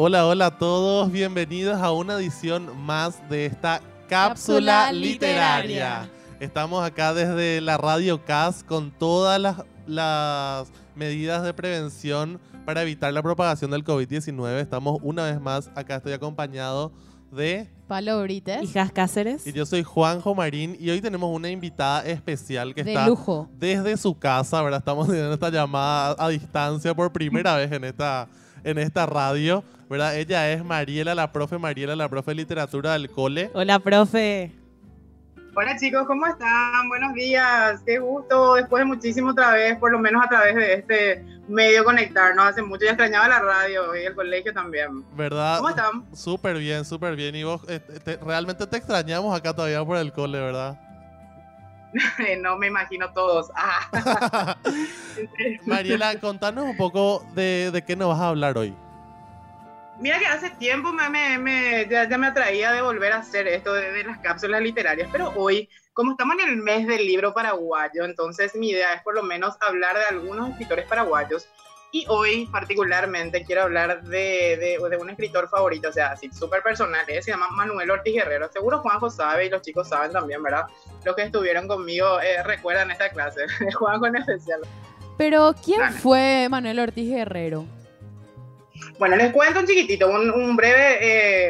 Hola, hola a todos, bienvenidos a una edición más de esta cápsula, Cápsula literaria. literaria. Estamos acá desde la Radio CAS con todas las, las medidas de prevención para evitar la propagación del COVID-19. Estamos una vez más, acá estoy acompañado de... Palo Brites. Hijas Cáceres. Y yo soy Juanjo Marín y hoy tenemos una invitada especial que de está lujo. desde su casa, ¿verdad? Estamos teniendo esta llamada a distancia por primera vez en esta, en esta radio, ¿verdad? Ella es Mariela, la profe Mariela, la profe de literatura del cole. Hola, profe. Hola chicos, ¿cómo están? Buenos días, qué gusto, después de muchísimo otra vez, por lo menos a través de este medio conectarnos, hace mucho ya extrañaba la radio y el colegio también. ¿Verdad? ¿Cómo están? Súper bien, súper bien. Y vos, eh, te- realmente te extrañamos acá todavía por el cole, ¿verdad? no me imagino todos. Ah. Mariela, contanos un poco de, de qué nos vas a hablar hoy. Mira que hace tiempo me, me- me- ya, ya me atraía de volver a hacer esto de, de las cápsulas literarias, pero hoy, como estamos en el mes del libro paraguayo, entonces mi idea es por lo menos hablar de algunos escritores paraguayos. Y hoy particularmente quiero hablar de, de- de un escritor favorito, o sea, así súper personal, ¿eh? se llama Manuel Ortiz Guerrero. Seguro Juanjo sabe y los chicos saben también, ¿verdad? Los que estuvieron conmigo eh, recuerdan esta clase, Juanjo en especial. Pero, ¿quién Dale. fue Manuel Ortiz Guerrero? Bueno, les cuento un chiquitito, un, un breve,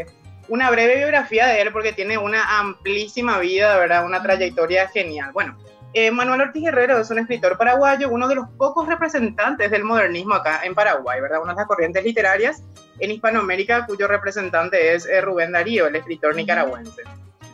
eh, una breve biografía de él porque tiene una amplísima vida, ¿verdad? Una trayectoria genial. Bueno, eh, Manuel Ortiz Guerrero es un escritor paraguayo, uno de los pocos representantes del modernismo acá en Paraguay, ¿verdad? Una de las corrientes literarias en Hispanoamérica cuyo representante es eh, Rubén Darío, el escritor nicaragüense.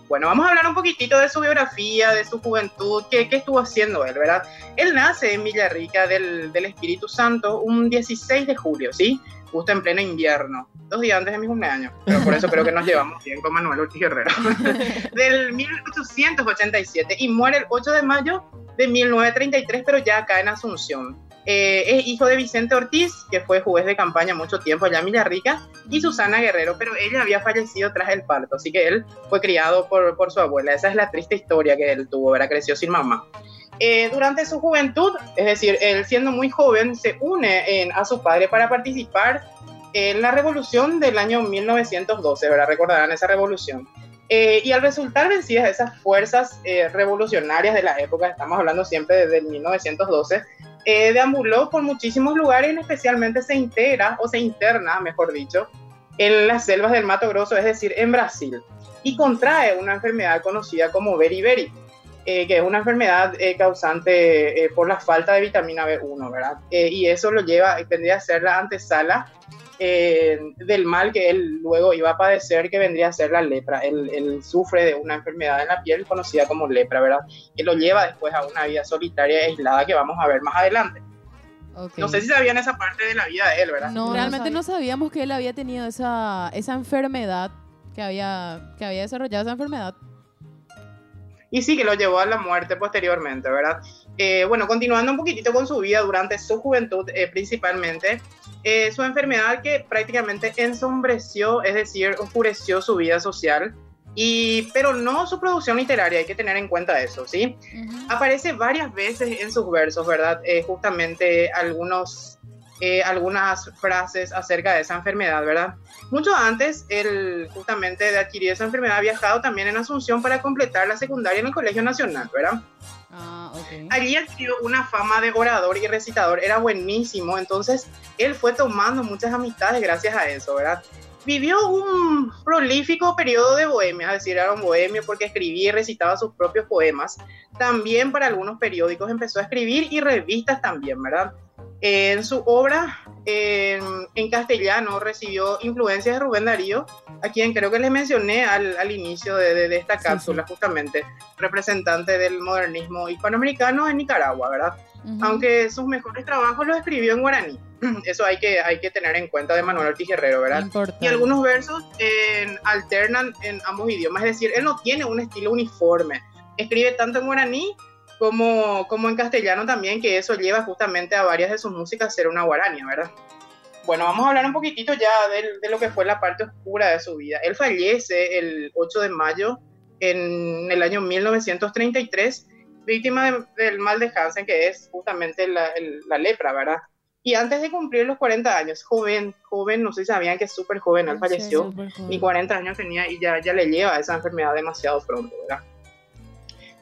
Bueno, vamos a hablar un poquitito de su biografía, de su juventud, qué, qué estuvo haciendo él, ¿verdad? Él nace en Villarrica del, del Espíritu Santo un 16 de julio, ¿sí? Justo en pleno invierno, dos días antes de mi cumpleaños, pero por eso creo que nos llevamos bien con Manuel Ortiz Guerrero, del 1887 y muere el 8 de mayo de 1933, pero ya acá en Asunción. Eh, es hijo de Vicente Ortiz, que fue juez de campaña mucho tiempo allá en Villarrica, y Susana Guerrero, pero ella había fallecido tras el parto, así que él fue criado por, por su abuela. Esa es la triste historia que él tuvo, ¿verdad? Creció sin mamá. Eh, durante su juventud, es decir, él siendo muy joven, se une en- a su padre para participar en la revolución del año 1912, ¿verdad? Recordarán esa revolución. Eh, y al resultar vencidas esas fuerzas eh, revolucionarias de la época, estamos hablando siempre desde el 1912, eh, deambuló por muchísimos lugares, especialmente se integra o se interna, mejor dicho, en las selvas del Mato Grosso, es decir, en Brasil, y contrae una enfermedad conocida como beriberi, eh, que es una enfermedad eh, causante eh, por la falta de vitamina B1, ¿verdad? Eh, y eso lo lleva, vendría a ser la antesala eh, del mal que él luego iba a padecer, que vendría a ser la lepra. Él, él sufre de una enfermedad en la piel conocida como lepra, ¿verdad? Que lo lleva después a una vida solitaria e aislada que vamos a ver más adelante. Ok. No sé si sabían esa parte de la vida de él, ¿verdad? No, No, realmente no no sabíamos que él había tenido esa, esa enfermedad, que había, que había desarrollado esa enfermedad. y sí que lo llevó a la muerte posteriormente, ¿verdad? Eh, bueno, continuando un poquitito con su vida durante su juventud eh, principalmente, eh, su enfermedad que prácticamente ensombreció, es decir, oscureció su vida social, y, pero no su producción literaria, hay que tener en cuenta eso, ¿sí? Aparece varias veces en sus versos, ¿verdad? Eh, justamente algunos, eh, algunas frases acerca de esa enfermedad, ¿verdad? Mucho antes, él justamente de adquirir esa enfermedad, ha viajado también en Asunción para completar la secundaria en el Colegio Nacional, ¿verdad? Ah, ok. Allí adquirió una fama de orador y recitador, era buenísimo, entonces él fue tomando muchas amistades gracias a eso, ¿verdad? Vivió un prolífico periodo de bohemia, es decir, era un bohemio porque escribía y recitaba sus propios poemas. También para algunos periódicos empezó a escribir y revistas también, ¿verdad? En su obra en, en castellano recibió influencias de Rubén Darío, a quien creo que les mencioné al, al inicio de, de- de esta Sí, cápsula, justamente representante del modernismo hispanoamericano en Nicaragua, ¿verdad? Ujú. Aunque sus mejores trabajos los escribió en guaraní. Eso hay que, hay que tener en cuenta de Manuel Ortiz Guerrero, ¿verdad? Importante. Y algunos versos en- alternan en ambos idiomas, es decir, él no tiene un estilo uniforme. Escribe tanto en guaraní como, como en castellano también, que eso lleva justamente a varias de sus músicas a ser una guarania, ¿verdad? Bueno, vamos a hablar un poquitito ya de, de lo que fue la parte oscura de su vida. Él fallece el 8 de mayo en el año 1933, víctima de- del mal de Hansen, que es justamente la, el- la lepra, ¿verdad? Y antes de cumplir los 40 años, joven, joven, no sé si sabían que es súper joven, él falleció, ni 40 años tenía y ya, ya le lleva esa enfermedad demasiado pronto, ¿verdad?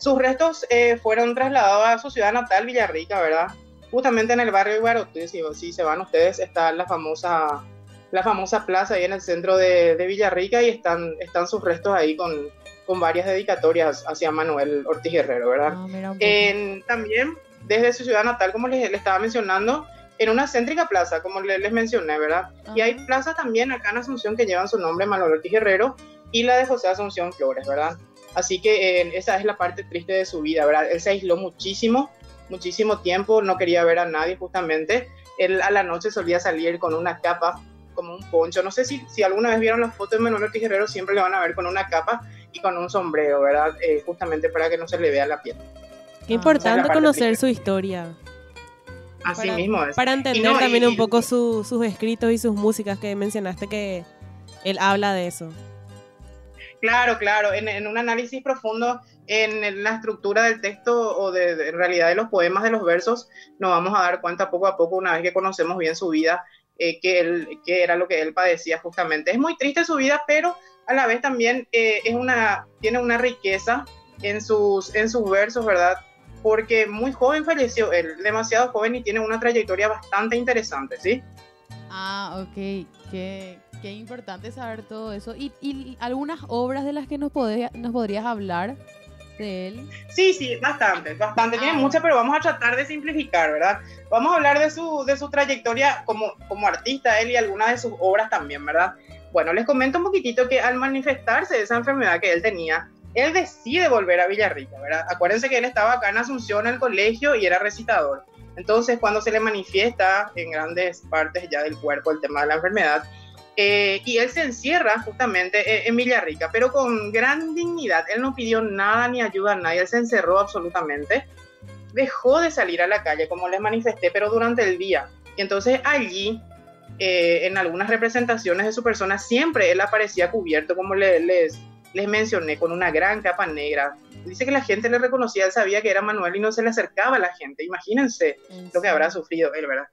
Sus restos eh, fueron trasladados a su ciudad natal, Villarrica, ¿verdad? Justamente en el barrio Guarotí, si, si se van ustedes, está la famosa, la famosa plaza ahí en el centro de, de Villarrica y están, están sus restos ahí con, con varias dedicatorias hacia Manuel Ortiz Guerrero, ¿verdad? Ah, en, también desde su ciudad natal, como les, les estaba mencionando, en una céntrica plaza, como les, les mencioné, ¿verdad? Y hay plazas también acá en Asunción que llevan su nombre, Manuel Ortiz Guerrero, y la de José Asunción Flores, ¿verdad? Así que eh, esa es la parte triste de su vida, ¿verdad? Él se aisló muchísimo, muchísimo tiempo, no quería ver a nadie justamente. Él a la noche solía salir con una capa, como un poncho. No sé si, si alguna vez vieron las fotos de Manuel Ortiz Guerrero, siempre le van a ver con una capa y con un sombrero, ¿verdad? Eh, justamente para que no se le vea la piel. Qué importante conocer su historia. Así para, mismo es. Para entender no, también y- un poco su- sus escritos y sus músicas que mencionaste que él habla de eso. Claro, claro, en, un análisis profundo en, la estructura del texto o de, de- realidad de los poemas, de los versos, nos vamos a dar cuenta poco a poco, una vez que conocemos bien su vida, eh, que, él, que era lo que él padecía justamente. Es muy triste su vida, pero a la vez también eh, es una, tiene una riqueza en sus, en sus versos, ¿verdad? Porque muy joven falleció él, demasiado joven y tiene una trayectoria bastante interesante, ¿sí? Ah, ok. Qué, qué importante saber todo eso. ¿Y, y algunas obras de las que nos, podría- nos podrías hablar de él? Sí, sí, bastante, bastante. Tiene Ah. mucha, pero vamos a tratar de simplificar, ¿verdad? Vamos a hablar de su, de su trayectoria como, como artista, él y algunas de sus obras también, ¿verdad? Bueno, les comento un poquitito que al manifestarse esa enfermedad que él tenía, él decide volver a Villarrica, ¿verdad? Acuérdense que él estaba acá en Asunción, en el colegio, y era recitador. Entonces, cuando se le manifiesta en grandes partes ya del cuerpo el tema de la enfermedad, eh, y él se encierra justamente eh, en Villarrica, pero con gran dignidad. Él no pidió nada ni ayuda a nadie, él se encerró absolutamente. Dejó de salir a la calle, como les manifesté, pero durante el día. Y entonces allí, eh, en algunas representaciones de su persona, siempre él aparecía cubierto, como le- les, les mencioné, con una gran capa negra. Dice que la gente le reconocía, él sabía que era Manuel y no se le acercaba a la gente. Imagínense lo que habrá sufrido él, ¿verdad?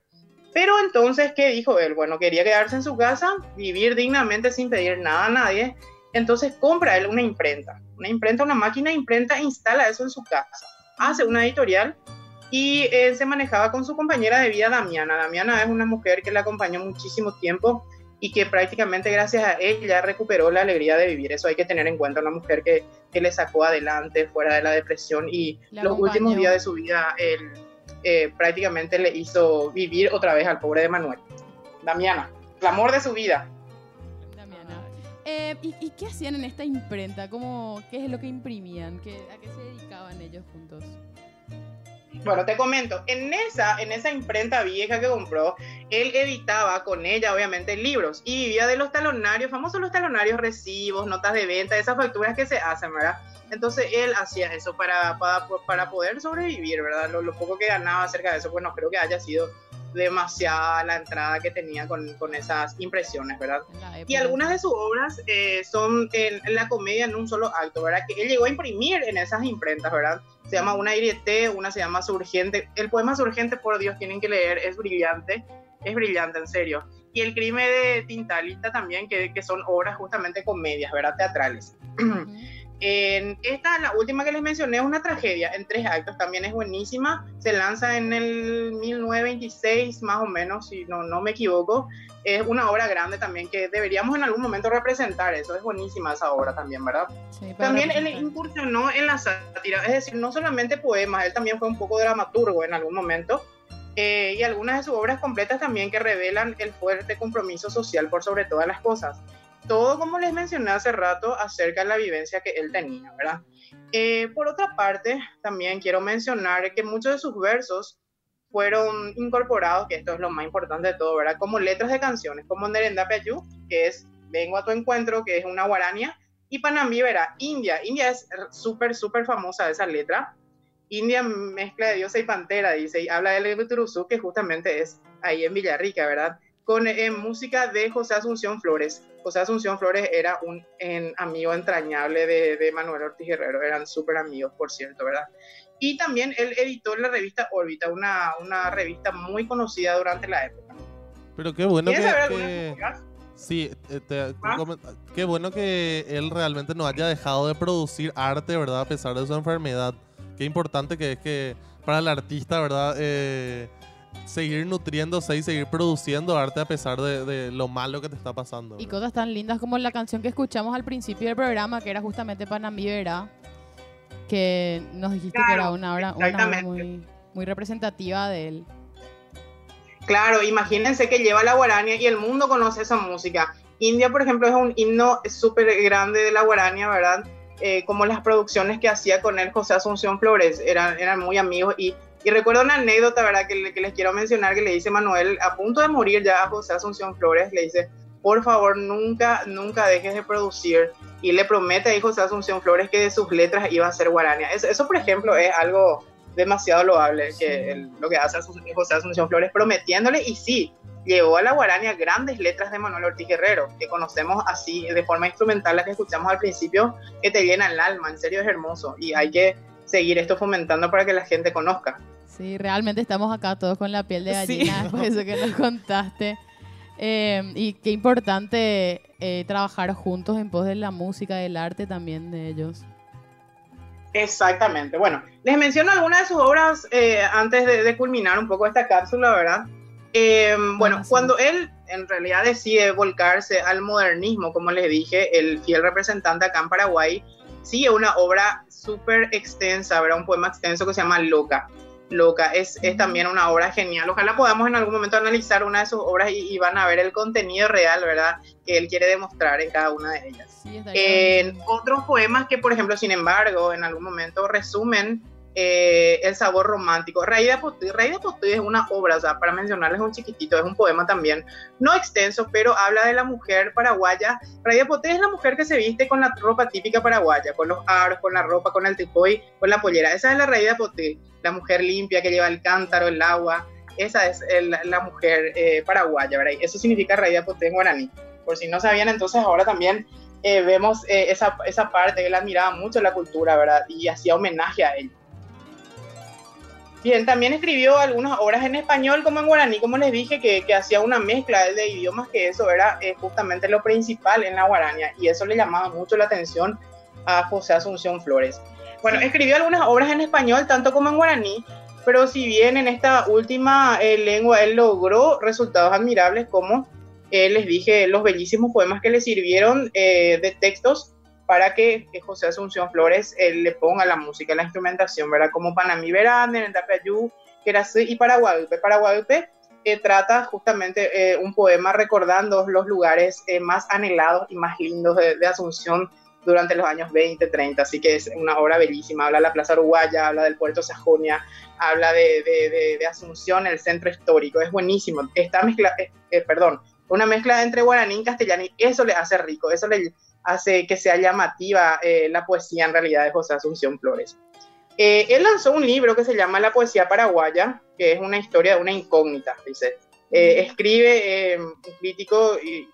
Pero entonces, ¿qué dijo él? Bueno, quería quedarse en su casa, vivir dignamente sin pedir nada a nadie. Entonces compra él una imprenta, una imprenta, una máquina de imprenta, instala eso en su casa, hace una editorial y él se manejaba con su compañera de vida, Damiana. Damiana es una mujer que le acompañó muchísimo tiempo y que prácticamente gracias a ella recuperó la alegría de vivir. Eso hay que tener en cuenta, una mujer que, que le sacó adelante fuera de la depresión y La los últimos días de su vida él eh, prácticamente le hizo vivir otra vez al pobre de Manuel. Damiana, el amor de su vida. Damiana. Eh, ¿y, qué hacían en esta imprenta? ¿Cómo, ¿Qué es lo que imprimían? ¿Qué, ¿A qué se dedicaban ellos juntos? Bueno, te comento, en esa, en esa imprenta vieja que compró, él editaba con ella, obviamente, libros y vivía de los talonarios, famosos los talonarios, recibos, notas de venta, esas facturas que se hacen, ¿verdad? Entonces él hacía eso para, para, para poder sobrevivir, ¿verdad? Lo, poco que ganaba acerca de eso, pues no creo que haya sido demasiada la entrada que tenía con, con esas impresiones, ¿verdad? Y algunas de sus obras eh, son en, en la comedia en un solo acto, ¿verdad? Que él llegó a imprimir en esas imprentas, ¿verdad? Se llama Una Irieté, una se llama Surgente. El poema Surgente, por Dios, tienen que leer, es brillante, es brillante, en serio. Y El crimen de Tintalita también, que, que son obras justamente comedias, ¿verdad? Teatrales. Ujú. En esta, la última que les mencioné, es una tragedia en tres actos, también es buenísima. Se lanza en el 1926, más o menos, si no, no me equivoco. Es una obra grande también que deberíamos en algún momento representar. Eso es buenísima esa obra también, ¿verdad? Sí, También él incursionó en la sátira, es decir, no solamente poemas, él también fue un poco dramaturgo en algún momento. eh, y algunas de sus obras completas también que revelan el fuerte compromiso social por sobre todas las cosas. Todo, como les mencioné hace rato, acerca de la vivencia que él tenía, ¿verdad? Eh, por otra parte, también quiero mencionar que muchos de sus versos fueron incorporados, que esto es lo más importante de todo, ¿verdad? Como letras de canciones, como Nerenda Peyú, que es Vengo a tu encuentro, que es una guarania, y Panambi, verá, India. India es súper, súper famosa esa letra. India mezcla de diosa y pantera, dice, y habla del Turuzú, que justamente es ahí en Villarrica, ¿verdad? Con eh, música de José Asunción Flores. José Asunción Flores era un en- amigo entrañable de, de Manuel Ortiz Guerrero, eran súper amigos, por cierto, ¿verdad? y también él editó la revista Órbita, una, una revista muy conocida durante la época. Pero qué bueno que, ¿Quieres saber que- sí, eh, te- ¿Ah? qué bueno que él realmente no haya dejado de producir arte, ¿verdad? A pesar de su enfermedad. Qué importante que es que para el artista, ¿verdad? Eh, seguir nutriéndose y seguir produciendo arte a pesar de, de lo malo que te está pasando. Y cosas tan lindas como la canción que escuchamos al principio del programa, que era justamente Panamí Verá, que nos dijiste que era una obra, una obra exactamente. muy, muy representativa de él. Claro, imagínense que lleva la guarania y el mundo conoce esa música. India, por ejemplo, es un himno súper grande de la guarania, ¿verdad? Eh, como las producciones que hacía con él José Asunción Flores, eran, eran muy amigos. Y, y recuerdo una anécdota, ¿verdad? Que, que les quiero mencionar, que le dice Manuel, a punto de morir ya a José Asunción Flores, le dice, por favor, nunca, nunca dejes de producir. Y le promete a José Asunción Flores que de sus letras iba a ser guarania. Eso, eso por ejemplo, es algo demasiado loable que el- lo que hace Asun- José Asunción Flores prometiéndole y sí, llevó a la guarania grandes letras de Manuel Ortiz Guerrero, que conocemos así de forma instrumental, las que escuchamos al principio, que te llena el alma, en serio es hermoso y hay que seguir esto fomentando para que la gente conozca. Sí, realmente estamos acá todos con la piel de Sí. gallina de eso que nos contaste. Eh, y qué importante eh, trabajar juntos en pos de la música, del arte también de ellos. Exactamente. Bueno, les menciono algunas de sus obras eh, antes de, de culminar un poco esta cápsula, ¿verdad? Eh, bueno, sí. cuando él en realidad decide volcarse al modernismo, como les dije, el fiel representante acá en Paraguay, sigue una obra súper extensa, ¿verdad? Un poema extenso que se llama Loca. Loca es, es también una obra genial. Ojalá podamos en algún momento analizar una de sus obras y, y van a ver el contenido real, ¿verdad? Que él quiere demostrar en cada una de ellas. Sí, En buenísimo. otros poemas que, por ejemplo, sin embargo, en algún momento resumen eh, el sabor romántico. Rey de Potí, Rey de es una obra, o sea, para mencionarles un chiquitito, es un poema también, no extenso, pero habla de la mujer paraguaya. Rey de es la mujer que se viste con la ropa típica paraguaya, con los aros, con la ropa, con el tipoy, con la pollera. Esa es la Rey de la mujer limpia que lleva el cántaro, el agua. Esa es el- la mujer eh, paraguaya, ¿verdad? Eso significa Rey de en guaraní. Por si no sabían, entonces ahora también eh, vemos eh, esa, esa parte, él admiraba mucho la cultura, ¿verdad? Y hacía homenaje a ella. Bien, también escribió algunas obras en español como en guaraní, como les dije, que, que hacía una mezcla de idiomas, que eso era eh, justamente lo principal en la guarania, y eso le llamaba mucho la atención a José Asunción Flores. Bueno, escribió algunas obras en español, tanto como en guaraní, pero si bien en esta última eh, lengua él logró resultados admirables como eh, les dije, los bellísimos poemas que le sirvieron eh, de textos para que, José Asunción Flores eh, le ponga la música, la instrumentación, ¿verdad? Como Panamí Verán, Tapayú, Querasí y Paraguadupe. Paraguadupe eh, trata justamente eh, un poema recordando los lugares eh, más anhelados y más lindos de, Asunción durante los años 20, 30, así que es una obra bellísima. Habla de la Plaza Uruguaya, habla del Puerto Sajonia, habla de, Asunción, el centro histórico, es buenísimo. Está mezcla, eh, perdón, una mezcla entre guaraní y castellano y eso le hace rico, eso le hace que sea llamativa eh, la poesía en realidad de José Asunción Flores. Eh, él lanzó un libro que se llama La poesía paraguaya, que es una historia de una incógnita, dice. Eh, escribe eh, un crítico y,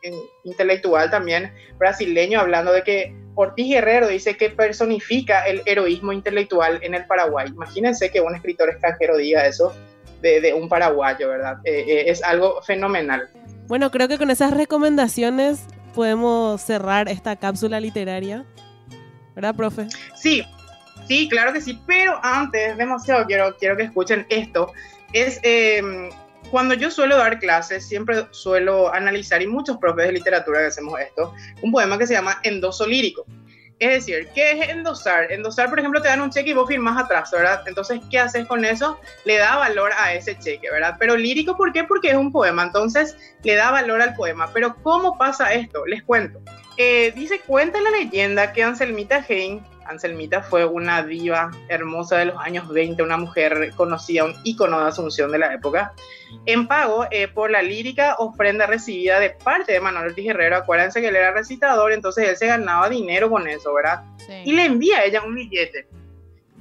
intelectual también brasileño hablando de que Ortiz Guerrero dice que personifica el heroísmo intelectual en el Paraguay. Imagínense que un escritor extranjero diga eso de, de un paraguayo, ¿verdad? Es algo fenomenal. Bueno, creo que con esas recomendaciones podemos cerrar esta cápsula literaria. ¿Verdad, profe? Sí, sí, claro que sí, pero antes, demasiado quiero, quiero que escuchen esto. Es eh, cuando yo suelo dar clases, siempre suelo analizar, y muchos profes de literatura que hacemos esto, un poema que se llama Endoso Lírico. Es decir, ¿qué es endosar? Endosar, por ejemplo, te dan un cheque y vos firmas atrás, ¿verdad? Entonces, ¿qué haces con eso? Le da valor a ese cheque, ¿verdad? Pero lírico, ¿por qué? Porque es un poema, entonces le da valor al poema. Pero ¿cómo pasa esto? Les cuento. Eh, dice, cuenta la leyenda que Anselmita Hein, Anselmita fue una diva hermosa de los años 20, una mujer conocida, un ícono de Asunción de la época, en pago eh, por la lírica ofrenda recibida de parte de Manuel Ortiz Guerrero. Acuérdense que él era recitador, entonces él se ganaba dinero con eso, ¿verdad? Sí. Y le envía a ella un billete.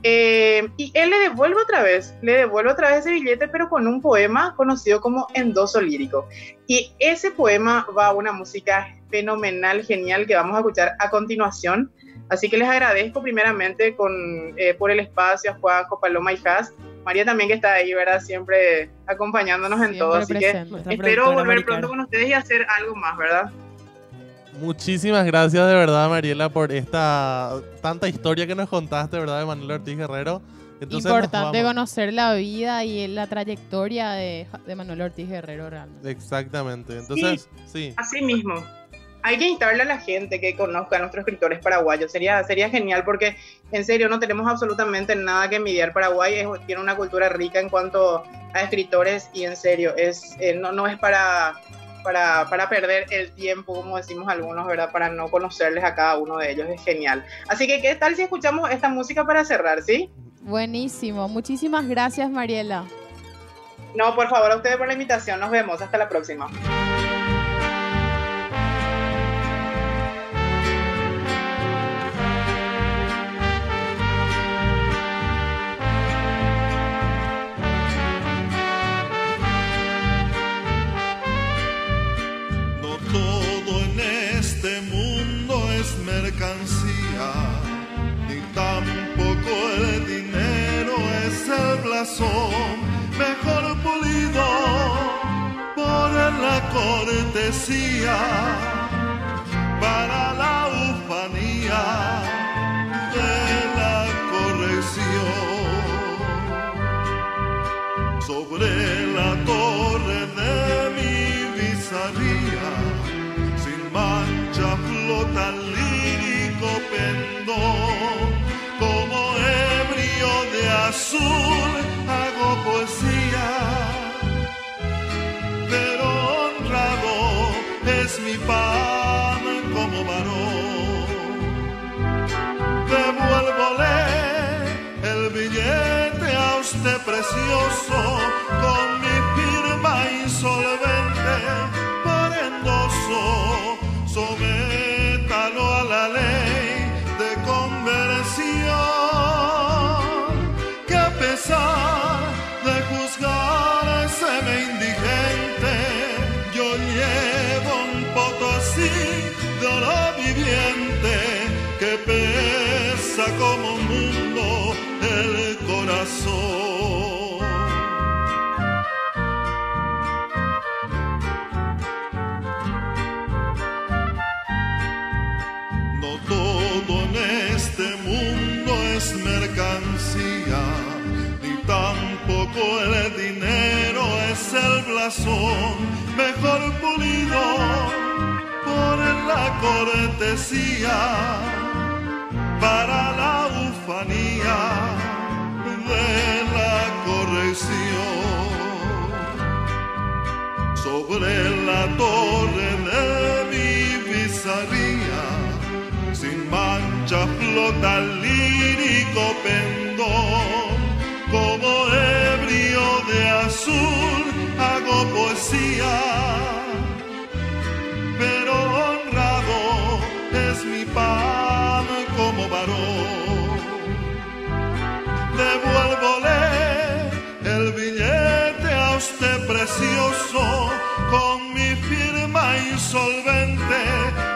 Eh, y él le devuelve otra vez, le devuelve otra vez ese billete, pero con un poema conocido como Endoso Lírico. Y ese poema va a una música fenomenal, genial, que vamos a escuchar a continuación. Así que les agradezco primeramente con, eh, por el espacio a Juanjo, Paloma y Has. María también que está ahí, ¿verdad? Siempre acompañándonos en Siempre todo. Así que presente. Nuestra espero volver pronto con ustedes y hacer algo más, ¿verdad? Muchísimas gracias de verdad, Mariela, por esta tanta historia que nos contaste, ¿verdad, de Manuel Ortiz Guerrero. Entonces, Importante conocer la vida y la trayectoria de, de Manuel Ortiz Guerrero realmente. Exactamente. Entonces, sí. Así mismo. Hay que instarle a la gente que conozca a nuestros escritores paraguayos. Sería, sería genial porque, en serio, no tenemos absolutamente nada que envidiar. Paraguay es- tiene una cultura rica en cuanto a escritores y, en serio, es, eh, no, no es para, para, para perder el tiempo, como decimos algunos, ¿verdad? Para no conocerles a cada uno de ellos. Es genial. Así que, ¿qué tal si escuchamos esta música para cerrar, sí? Buenísimo. Muchísimas gracias, Mariela. No, por favor, a ustedes por la invitación. Nos vemos. Hasta la próxima. Mundo es mercancía, ni tampoco el dinero es el blasón. Mejor pulido por la cortesía para la ufanía de la corrección. Sobre el lírico pendón, como ebrio de azul hago poesía, pero honrado es mi pan como varón. Devuélvole el billete a usted precioso No todo en este mundo es mercancía, ni tampoco el dinero es el blasón. Mejor pulido por la cortesía para la ufanía pero honrado es mi pan como varón. Devuélvole el billete a usted precioso con mi firma insolvente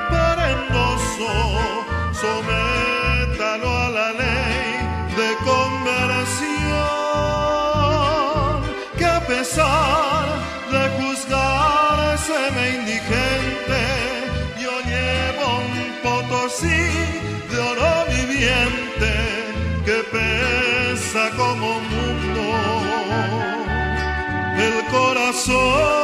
como mundo el corazón.